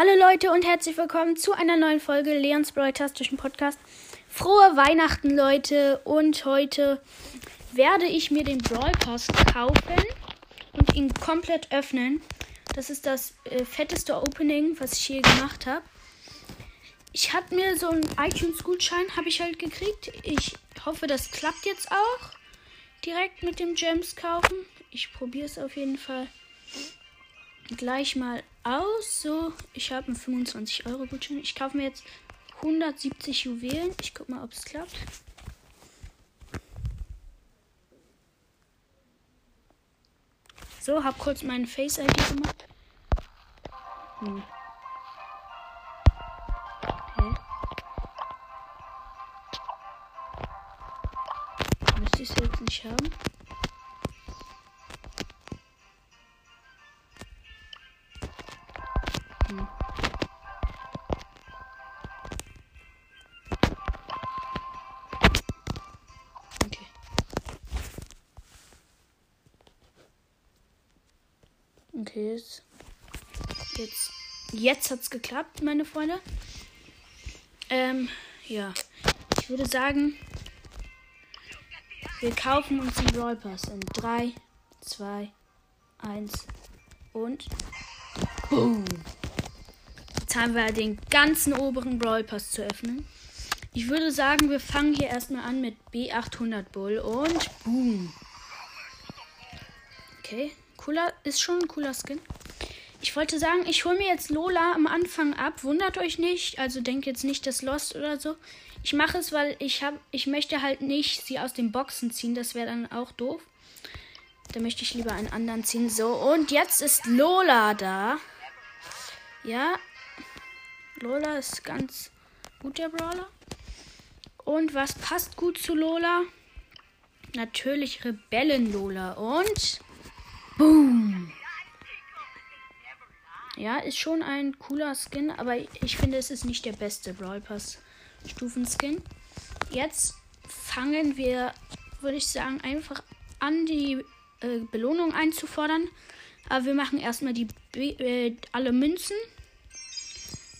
Hallo Leute und herzlich willkommen zu einer neuen Folge Leons Broadcastischen Podcast. Frohe Weihnachten Leute und heute werde ich mir den Brawl Pass kaufen und ihn komplett öffnen. Das ist das äh, fetteste Opening, was ich je gemacht habe. Ich habe mir so einen iTunes-Gutschein habe ich halt gekriegt. Ich hoffe, das klappt jetzt auch direkt mit dem Gems kaufen. Ich probiere es auf jeden Fall gleich mal aus. So, ich habe einen 25 Euro Gutschein. Ich kaufe mir jetzt 170 Juwelen. Ich guck mal, ob es klappt. So, hab kurz meine Face ID gemacht. Hm. Okay. Müsste ich es jetzt nicht haben. Jetzt, jetzt, jetzt hat's geklappt, meine Freunde. Ähm, ja. Ich würde sagen, wir kaufen uns den Brawl Pass in 3, 2, 1 und boom. Jetzt haben wir den ganzen oberen Brawl Pass zu öffnen. Ich würde sagen, wir fangen hier erstmal an mit B800 Bull und boom. Okay, cooler, ist schon ein cooler Skin. Ich wollte sagen, ich hole mir jetzt Lola am Anfang ab. Wundert euch nicht. Also denkt jetzt nicht, dass Lost oder so. Ich mache es, weil ich habe, ich möchte halt nicht sie aus den Boxen ziehen. Das wäre dann auch doof. Da möchte ich lieber einen anderen ziehen. So, und jetzt ist Lola da. Ja. Lola ist ganz gut, der Brawler. Und was passt gut zu Lola? Natürlich Rebellen Lola. Und Boom. Ja, ist schon ein cooler Skin, aber ich finde, es ist nicht der beste Brawl Pass Stufenskin. Jetzt fangen wir, würde ich sagen, einfach an, die äh, Belohnung einzufordern. Aber wir machen erstmal die äh, alle Münzen.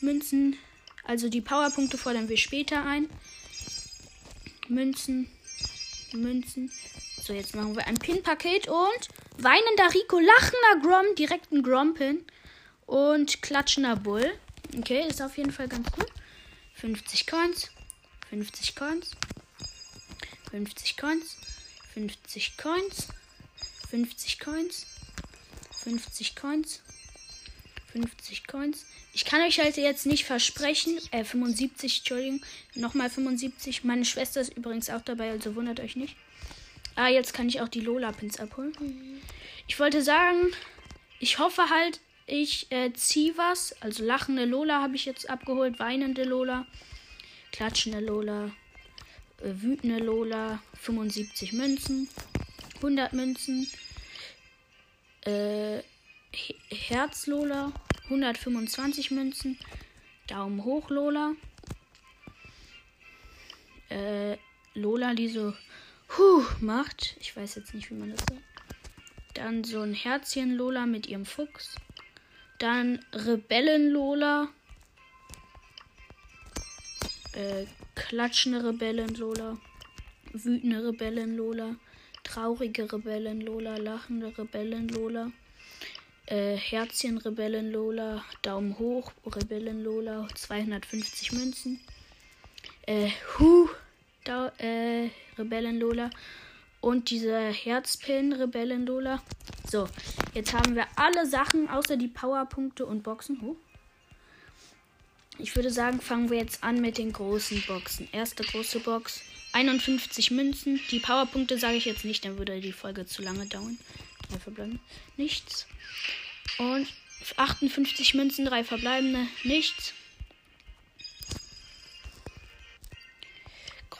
Münzen, also die Powerpunkte fordern wir später ein. Münzen, Münzen. So, jetzt machen wir ein Pin-Paket und Weinender Rico, lachender Grom, direkt ein Grompin. Und klatschender Bull. Okay, ist auf jeden Fall ganz cool. 50 Coins. 50 Coins. 50 Coins. 50 Coins. 50 Coins. 50 Coins. 50 Coins. Ich kann euch halt jetzt nicht versprechen. Äh, 75, Entschuldigung. Nochmal 75. Meine Schwester ist übrigens auch dabei, also wundert euch nicht. Ah, jetzt kann ich auch die Lola-Pins abholen. Ich wollte sagen, ich hoffe halt, ich äh, ziehe was. Also lachende Lola habe ich jetzt abgeholt, weinende Lola, klatschende Lola, äh, wütende Lola, 75 Münzen, 100 Münzen, äh, Herz Lola, 125 Münzen, Daumen hoch Lola, äh, Lola, die so Huh macht. Ich weiß jetzt nicht, wie man das sagt. Dann so ein Herzchen Lola mit ihrem Fuchs. Dann Rebellen Lola. Äh, klatschende Rebellen Lola. Wütende Rebellen Lola. Traurige Rebellen Lola. Lachende Rebellen Lola. Äh, Herzchen Rebellen Lola. Daumen hoch Rebellen Lola. 250 Münzen. Äh, huh. Da, äh, Rebellen Lola. Und dieser Herzpin Rebellen Lola. So, jetzt haben wir alle Sachen außer die Powerpunkte und Boxen. Huh. Ich würde sagen, fangen wir jetzt an mit den großen Boxen. Erste große Box. 51 Münzen. Die Powerpunkte sage ich jetzt nicht, dann würde die Folge zu lange dauern. Drei verbleibende. Nichts. Und 58 Münzen, drei verbleibende. Nichts.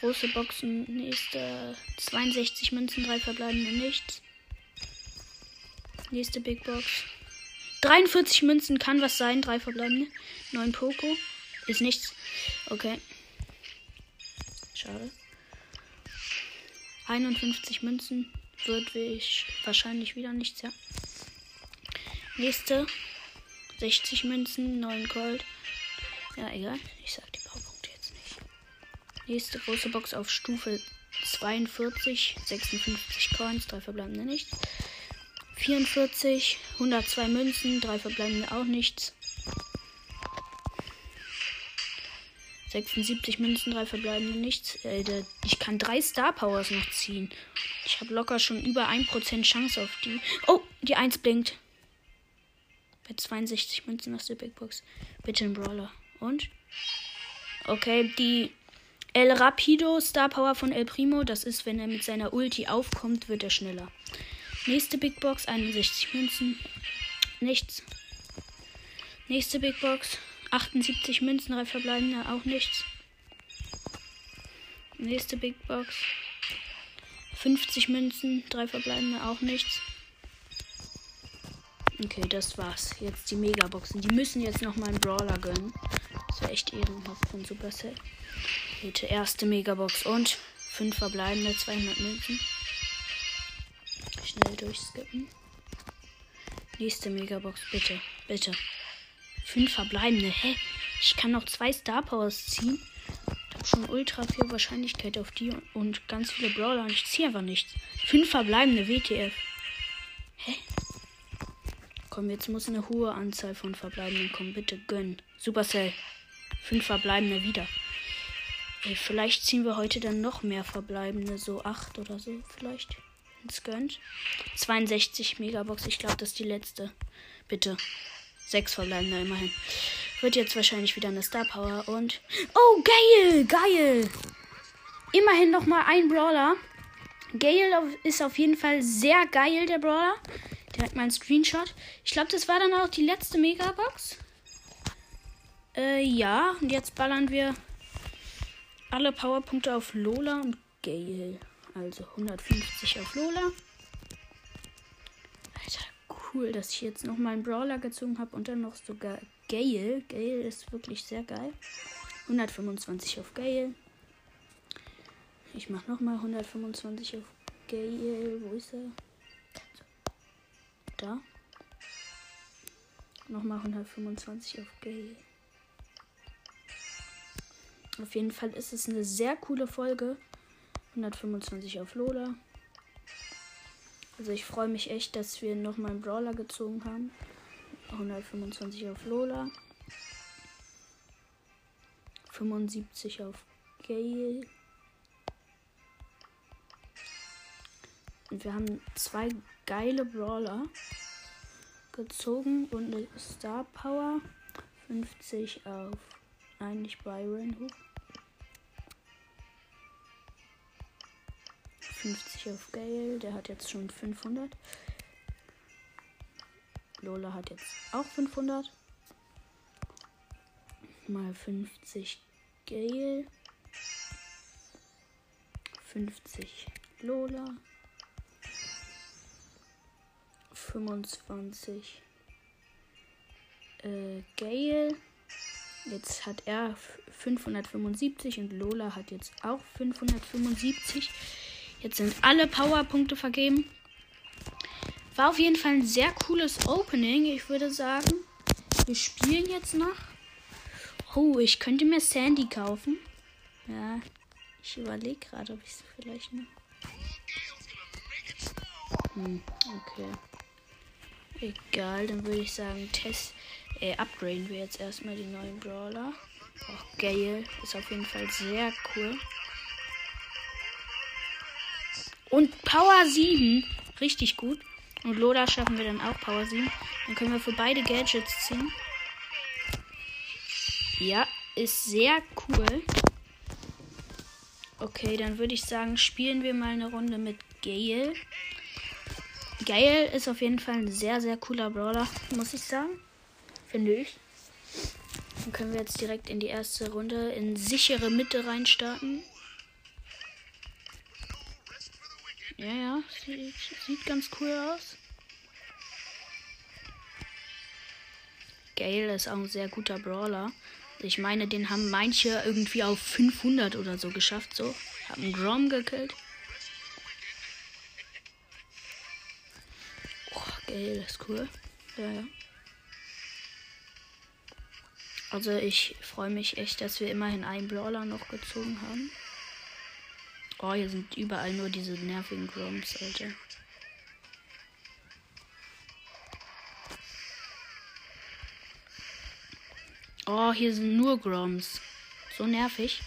Große Boxen, nächste 62 Münzen, drei verbleibende nichts. Nächste Big Box. 43 Münzen kann was sein, drei verbleibende. 9 Poco. Ist nichts. Okay. Schade. 51 Münzen wird ich wahrscheinlich wieder nichts, ja. Nächste. 60 Münzen, 9 Gold. Ja, egal. Ich sag nicht. Nächste große Box auf Stufe 42, 56 Coins, 3 verbleibende nichts. 44, 102 Münzen, 3 verbleibende auch nichts. 76 Münzen, 3 verbleibende nichts. Äh, der, ich kann 3 Star Powers noch ziehen. Ich habe locker schon über 1% Chance auf die. Oh, die 1 blinkt. Bei 62 Münzen aus der Big Box. Bitte ein Brawler. Und? Okay, die El Rapido Star Power von El Primo. Das ist, wenn er mit seiner Ulti aufkommt, wird er schneller. Nächste Big Box, 61 Münzen. Nichts. Nächste Big Box, 78 Münzen, drei verbleibende, auch nichts. Nächste Big Box. 50 Münzen, drei verbleibende, auch nichts. Okay, das war's. Jetzt die Megaboxen. Die müssen jetzt noch mal einen Brawler gönnen. Das wäre echt ehrenhaft von Supercell. Bitte erste Megabox und 5 verbleibende, 200 Münzen. Schnell durchskippen. Nächste Megabox, bitte. Bitte. Fünf verbleibende. Hä? Ich kann noch zwei Star Powers ziehen. Ich habe schon ultra viel Wahrscheinlichkeit auf die und ganz viele Brawler und ich ziehe einfach nichts. Fünf verbleibende WTF. Hä? Komm, jetzt muss eine hohe Anzahl von verbleibenden kommen. Bitte gönn. Supercell. Fünf verbleibende wieder. Ey, vielleicht ziehen wir heute dann noch mehr verbleibende. So acht oder so vielleicht. Wenn's gönnt. 62 Megabox. Ich glaube, das ist die letzte. Bitte. Sechs verbleibende immerhin. Wird jetzt wahrscheinlich wieder eine Star Power und. Oh, geil! Geil! Immerhin nochmal ein Brawler. Gale ist auf jeden Fall sehr geil, der Brawler. Direkt mal ein Screenshot. Ich glaube, das war dann auch die letzte Megabox. Äh, ja. Und jetzt ballern wir alle Powerpunkte auf Lola und Gale. Also 150 auf Lola cool, dass ich jetzt noch mal einen Brawler gezogen habe und dann noch sogar Gale. Gale ist wirklich sehr geil. 125 auf Gale. Ich mache noch mal 125 auf Gale. Wo ist er? Da. Nochmal 125 auf Gale. Auf jeden Fall ist es eine sehr coole Folge. 125 auf Lola. Also ich freue mich echt, dass wir nochmal einen Brawler gezogen haben. 125 auf Lola. 75 auf Gale. Und wir haben zwei geile Brawler gezogen und eine Star Power. 50 auf eigentlich Byron hoch. 50 auf Gale. Der hat jetzt schon 500. Lola hat jetzt auch 500. Mal 50 Gale. 50 Lola. 25 äh, Gale. Jetzt hat er 575 und Lola hat jetzt auch 575. Jetzt sind alle Powerpunkte vergeben. War auf jeden Fall ein sehr cooles Opening. Ich würde sagen, wir spielen jetzt noch. Oh, ich könnte mir Sandy kaufen. Ja, ich überlege gerade, ob ich es vielleicht noch. Hm, okay. Egal, dann würde ich sagen, Test, äh, upgraden wir jetzt erstmal die neuen Brawler. Auch Gale ist auf jeden Fall sehr cool. Und Power 7. Richtig gut. Und Loda schaffen wir dann auch Power 7. Dann können wir für beide Gadgets ziehen. Ja, ist sehr cool. Okay, dann würde ich sagen, spielen wir mal eine Runde mit Gale. Gale ist auf jeden Fall ein sehr, sehr cooler Brawler, muss ich sagen. Finde ich. Dann können wir jetzt direkt in die erste Runde in sichere Mitte reinstarten. Ja, ja, sieht, sieht ganz cool aus. Gale ist auch ein sehr guter Brawler. Ich meine, den haben manche irgendwie auf 500 oder so geschafft. So, haben Grom gekillt. Oh, Gale ist cool. Ja, ja. Also ich freue mich echt, dass wir immerhin einen Brawler noch gezogen haben. Oh, hier sind überall nur diese nervigen Groms, Alter. Oh, hier sind nur Groms. So nervig.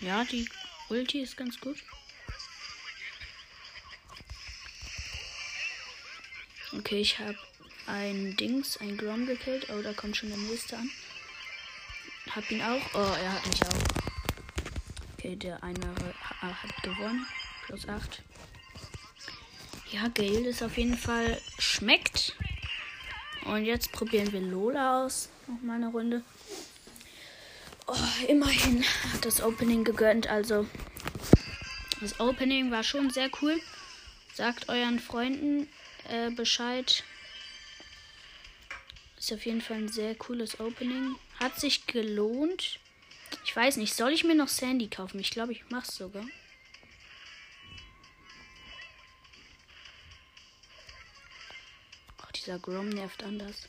Ja, die Ulti ist ganz gut. Okay, ich habe ein Dings, ein Grom gekillt. Oh, da kommt schon der nächste an. Hab ihn auch. Oh, er hat mich auch. Okay, der eine hat gewonnen. Plus 8. Ja, Gale ist auf jeden Fall schmeckt. Und jetzt probieren wir Lola aus. Noch mal eine Runde. Oh, immerhin hat das Opening gegönnt. Also, das Opening war schon sehr cool. Sagt euren Freunden äh, Bescheid. Ist auf jeden Fall ein sehr cooles Opening. Hat sich gelohnt. Ich weiß nicht, soll ich mir noch Sandy kaufen? Ich glaube, ich mach's sogar. Oh, dieser Grom nervt anders.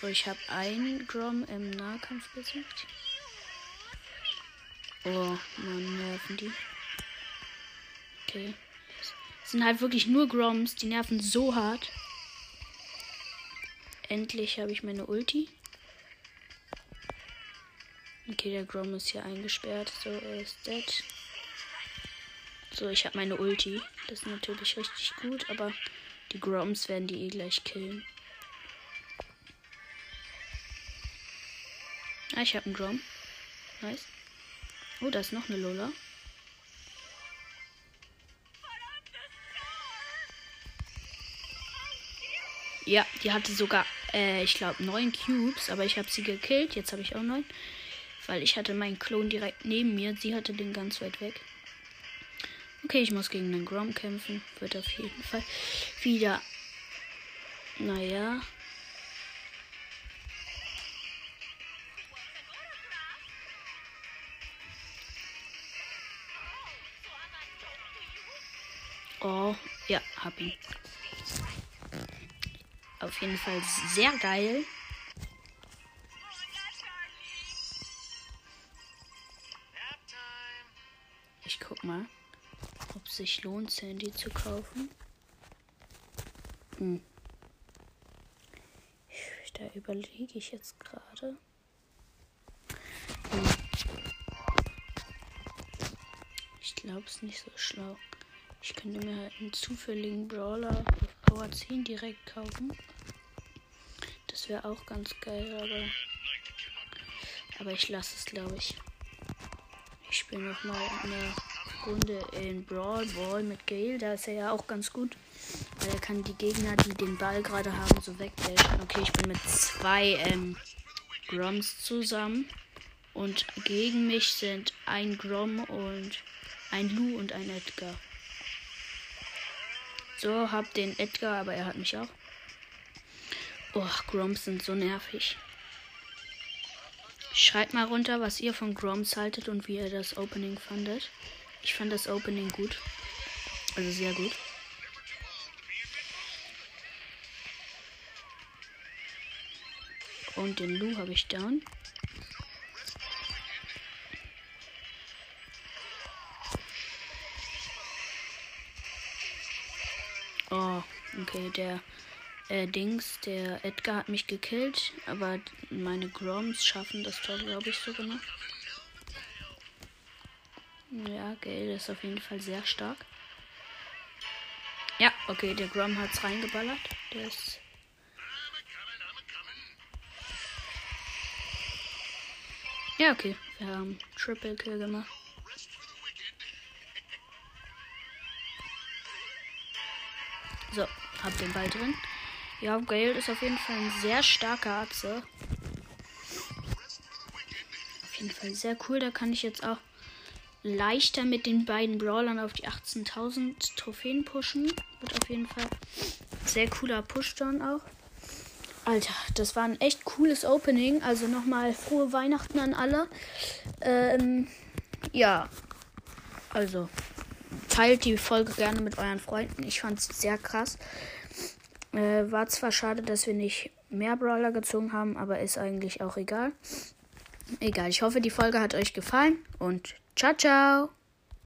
So, ich habe einen Grom im Nahkampf besiegt. Oh, man, nerven die. Okay. Sind halt wirklich nur Groms, die nerven so hart. Endlich habe ich meine Ulti. Okay, der Grom ist hier eingesperrt. So, er ist dead. So, ich habe meine Ulti. Das ist natürlich richtig gut, aber die Groms werden die eh gleich killen. Ah, ich habe einen Grom. Nice. Oh, da ist noch eine Lola. Ja, die hatte sogar, äh, ich glaube, neun Cubes, aber ich habe sie gekillt. Jetzt habe ich auch neun. Weil ich hatte meinen Klon direkt neben mir. Sie hatte den ganz weit weg. Okay, ich muss gegen den Grom kämpfen. Wird auf jeden Fall wieder. Naja, Oh, ja, hab ihn. Auf jeden Fall sehr geil. Ich guck mal, ob es sich lohnt, Sandy zu kaufen. Hm. Da überlege ich jetzt gerade. Hm. Ich glaube, es ist nicht so schlau. Ich könnte mir halt einen zufälligen Brawler auf Power 10 direkt kaufen. Wäre auch ganz geil, aber. Aber ich lasse es, glaube ich. Ich spiele nochmal eine Runde in Brawl Ball mit Gale. Da ist er ja auch ganz gut. Weil er kann die Gegner, die den Ball gerade haben, so wegdashen. Okay, ich bin mit zwei ähm, Groms zusammen. Und gegen mich sind ein Grom und ein Lu und ein Edgar. So, hab den Edgar, aber er hat mich auch. Oh, Groms sind so nervig. Schreibt mal runter, was ihr von Groms haltet und wie ihr das Opening fandet. Ich fand das Opening gut. Also sehr gut. Und den Lu habe ich down. Oh, okay, der äh, Dings, der Edgar hat mich gekillt, aber meine Groms schaffen das Tor, glaube ich, sogar noch. Ja, Gale ist auf jeden Fall sehr stark. Ja, okay, der Grom hat's reingeballert. Der ist. Ja, okay. Wir haben Triple Kill gemacht. So, hab den Ball drin. Ja, Gale ist auf jeden Fall ein sehr starker Atze. Auf jeden Fall sehr cool. Da kann ich jetzt auch leichter mit den beiden Brawlern auf die 18.000 Trophäen pushen. Wird auf jeden Fall sehr cooler Pushdown auch. Alter, das war ein echt cooles Opening. Also nochmal frohe Weihnachten an alle. Ähm, ja, also teilt die Folge gerne mit euren Freunden. Ich fand es sehr krass. Äh, war zwar schade, dass wir nicht mehr Brawler gezogen haben, aber ist eigentlich auch egal. Egal, ich hoffe, die Folge hat euch gefallen und ciao, ciao.